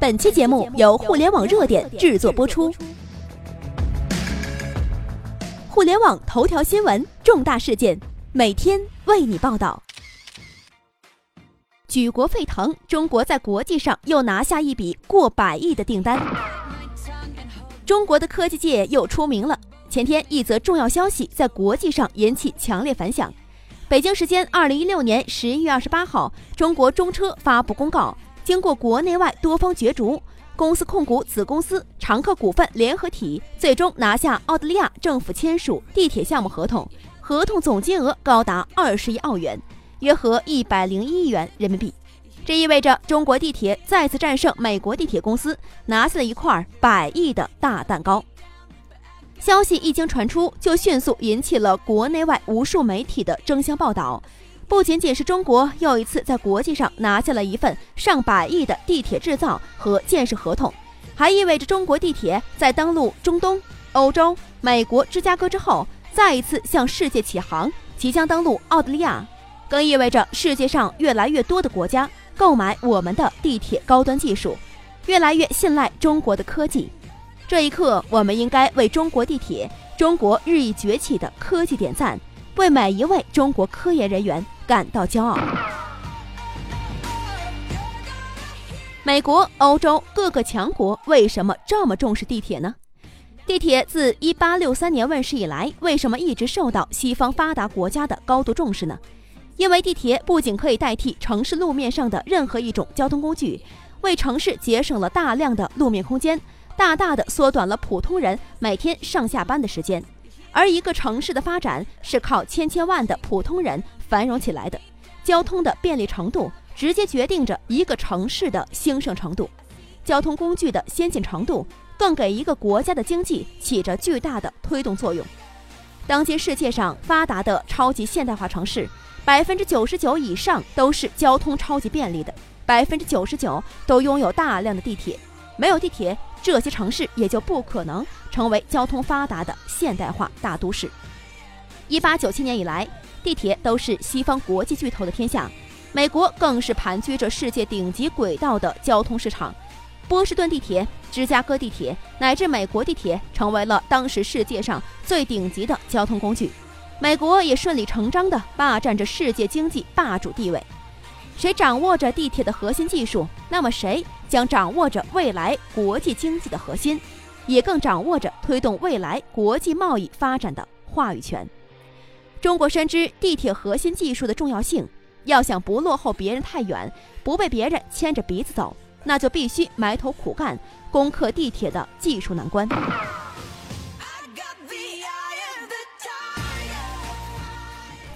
本期节目由互联网热点制作播出。互联网头条新闻，重大事件，每天为你报道。举国沸腾，中国在国际上又拿下一笔过百亿的订单。中国的科技界又出名了。前天，一则重要消息在国际上引起强烈反响。北京时间二零一六年十一月二十八号，中国中车发布公告，经过国内外多方角逐。公司控股子公司长客股份联合体最终拿下澳大利亚政府签署地铁项目合同，合同总金额高达二十亿澳元，约合一百零一亿元人民币。这意味着中国地铁再次战胜美国地铁公司，拿下了一块百亿的大蛋糕。消息一经传出，就迅速引起了国内外无数媒体的争相报道。不仅仅是中国又一次在国际上拿下了一份上百亿的地铁制造和建设合同，还意味着中国地铁在登陆中东、欧洲、美国芝加哥之后，再一次向世界起航，即将登陆澳大利亚，更意味着世界上越来越多的国家购买我们的地铁高端技术，越来越信赖中国的科技。这一刻，我们应该为中国地铁、中国日益崛起的科技点赞，为每一位中国科研人员。感到骄傲。美国、欧洲各个强国为什么这么重视地铁呢？地铁自一八六三年问世以来，为什么一直受到西方发达国家的高度重视呢？因为地铁不仅可以代替城市路面上的任何一种交通工具，为城市节省了大量的路面空间，大大的缩短了普通人每天上下班的时间。而一个城市的发展是靠千千万的普通人。繁荣起来的交通的便利程度，直接决定着一个城市的兴盛程度；交通工具的先进程度，更给一个国家的经济起着巨大的推动作用。当今世界上发达的超级现代化城市，百分之九十九以上都是交通超级便利的，百分之九十九都拥有大量的地铁。没有地铁，这些城市也就不可能成为交通发达的现代化大都市。一八九七年以来。地铁都是西方国际巨头的天下，美国更是盘踞着世界顶级轨道的交通市场。波士顿地铁、芝加哥地铁乃至美国地铁成为了当时世界上最顶级的交通工具。美国也顺理成章地霸占着世界经济霸主地位。谁掌握着地铁的核心技术，那么谁将掌握着未来国际经济的核心，也更掌握着推动未来国际贸易发展的话语权。中国深知地铁核心技术的重要性，要想不落后别人太远，不被别人牵着鼻子走，那就必须埋头苦干，攻克地铁的技术难关。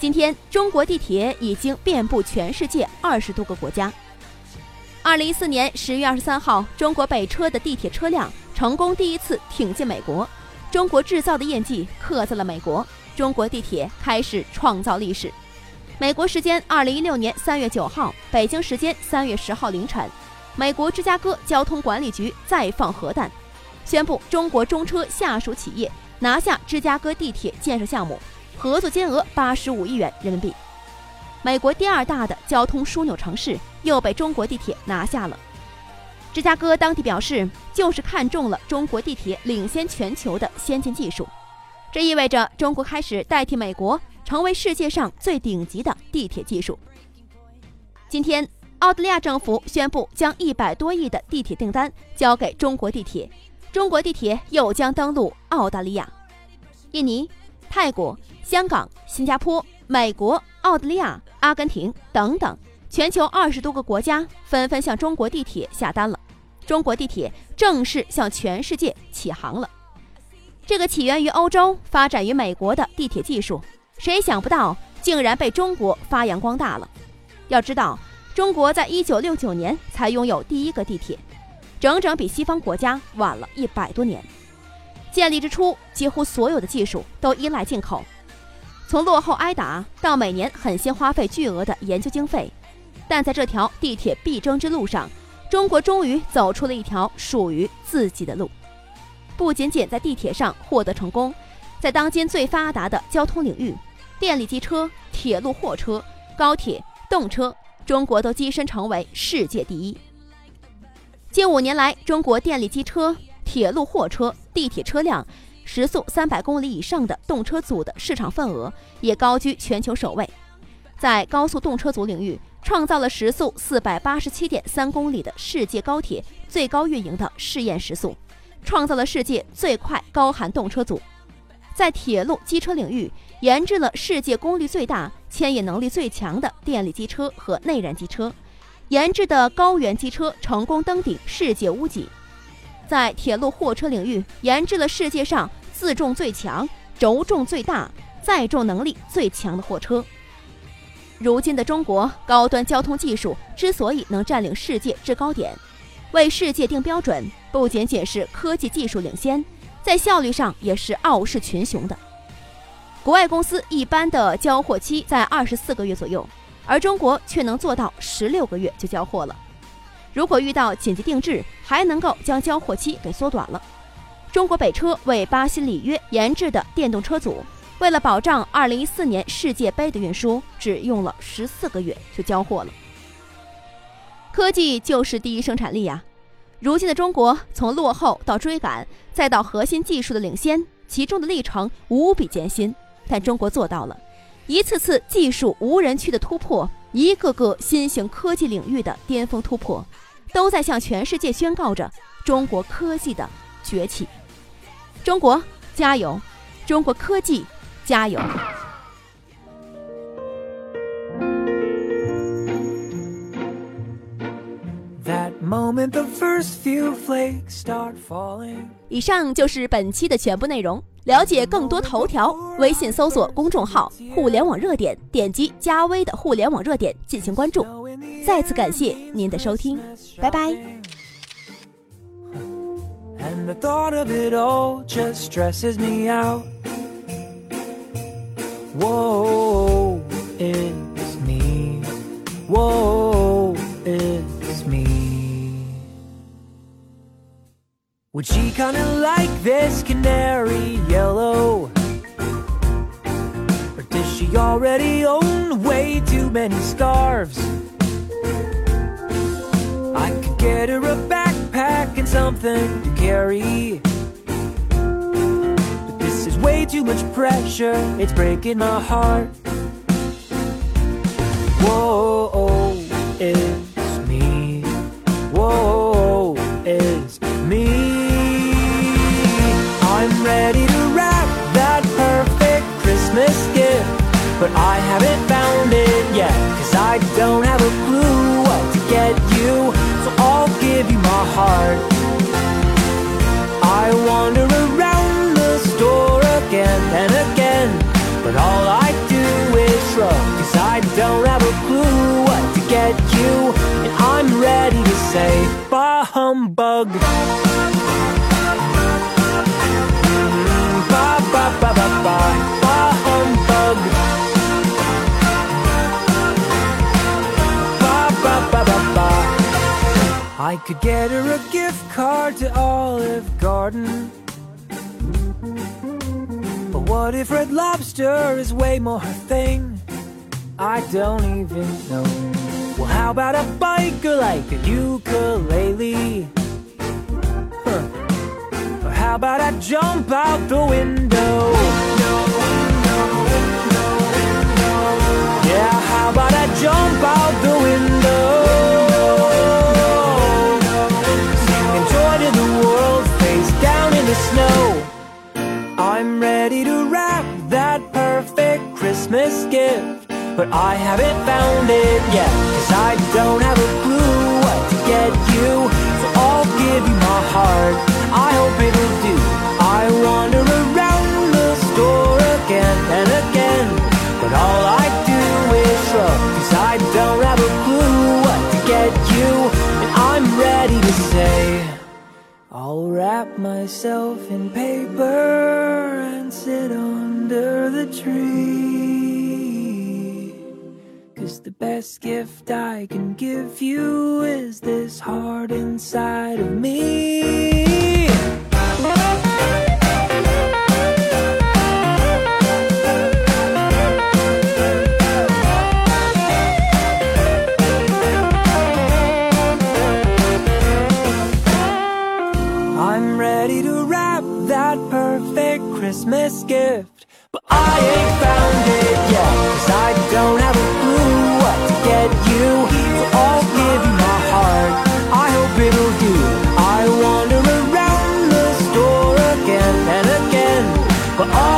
今天，中国地铁已经遍布全世界二十多个国家。二零一四年十月二十三号，中国北车的地铁车辆成功第一次挺进美国，中国制造的印记刻在了美国。中国地铁开始创造历史。美国时间二零一六年三月九号，北京时间三月十号凌晨，美国芝加哥交通管理局再放核弹，宣布中国中车下属企业拿下芝加哥地铁建设项目，合作金额八十五亿元人民币。美国第二大的交通枢纽城市又被中国地铁拿下了。芝加哥当地表示，就是看中了中国地铁领先全球的先进技术。这意味着中国开始代替美国成为世界上最顶级的地铁技术。今天，澳大利亚政府宣布将一百多亿的地铁订单交给中国地铁，中国地铁又将登陆澳大利亚、印尼、泰国、香港、新加坡、美国、澳大利亚、阿根廷等等，全球二十多个国家纷纷向中国地铁下单了。中国地铁正式向全世界起航了。这个起源于欧洲、发展于美国的地铁技术，谁想不到竟然被中国发扬光大了？要知道，中国在一九六九年才拥有第一个地铁，整整比西方国家晚了一百多年。建立之初，几乎所有的技术都依赖进口，从落后挨打到每年狠心花费巨额的研究经费，但在这条地铁必争之路上，中国终于走出了一条属于自己的路。不仅仅在地铁上获得成功，在当今最发达的交通领域，电力机车、铁路货车、高铁、动车，中国都跻身成为世界第一。近五年来，中国电力机车、铁路货车、地铁车辆时速三百公里以上的动车组的市场份额也高居全球首位。在高速动车组领域，创造了时速四百八十七点三公里的世界高铁最高运营的试验时速，创造了世界最快高寒动车组。在铁路机车领域，研制了世界功率最大、牵引能力最强的电力机车和内燃机车。研制的高原机车成功登顶世界屋脊，在铁路货车领域研制了世界上自重最强、轴重最大、载重能力最强的货车。如今的中国，高端交通技术之所以能占领世界制高点，为世界定标准，不仅仅是科技技术领先，在效率上也是傲视群雄的。国外公司一般的交货期在二十四个月左右。而中国却能做到十六个月就交货了。如果遇到紧急定制，还能够将交货期给缩短了。中国北车为巴西里约研制的电动车组，为了保障二零一四年世界杯的运输，只用了十四个月就交货了。科技就是第一生产力呀！如今的中国，从落后到追赶，再到核心技术的领先，其中的历程无比艰辛，但中国做到了。一次次技术无人区的突破，一个个新型科技领域的巅峰突破，都在向全世界宣告着中国科技的崛起。中国加油！中国科技加油！以上就是本期的全部内容。了解更多头条，微信搜索公众号“互联网热点”，点击加微的“互联网热点”进行关注。再次感谢您的收听，拜拜。Would she kinda like this canary yellow? Or does she already own way too many scarves? Get her a backpack and something to carry. But this is way too much pressure, it's breaking my heart. Whoa, it's me. Whoa, it's me. I'm ready to wrap that perfect Christmas gift, But I haven't found it yet Cause I don't have a clue what to get you give you my heart. I wander around the store again and again But all I do is shrug Cause I don't have a clue what to get you And I'm ready to say Bah humbug I could get her a gift card to Olive Garden. But what if Red Lobster is way more her thing? I don't even know. Well, how about a biker like a ukulele? Huh. Or how about I jump out the window? Yeah, how about I But I haven't found it yet, cause I don't have a clue what to get you. So I'll give you my heart, I hope it'll do. I wander around the store again and again. But all I do is shrug, cause I don't have a clue what to get you. And I'm ready to say, I'll wrap myself in paper and sit under the tree the best gift I can give you is this heart inside of me. I'm ready to wrap that perfect Christmas gift, but I ain't found it. But all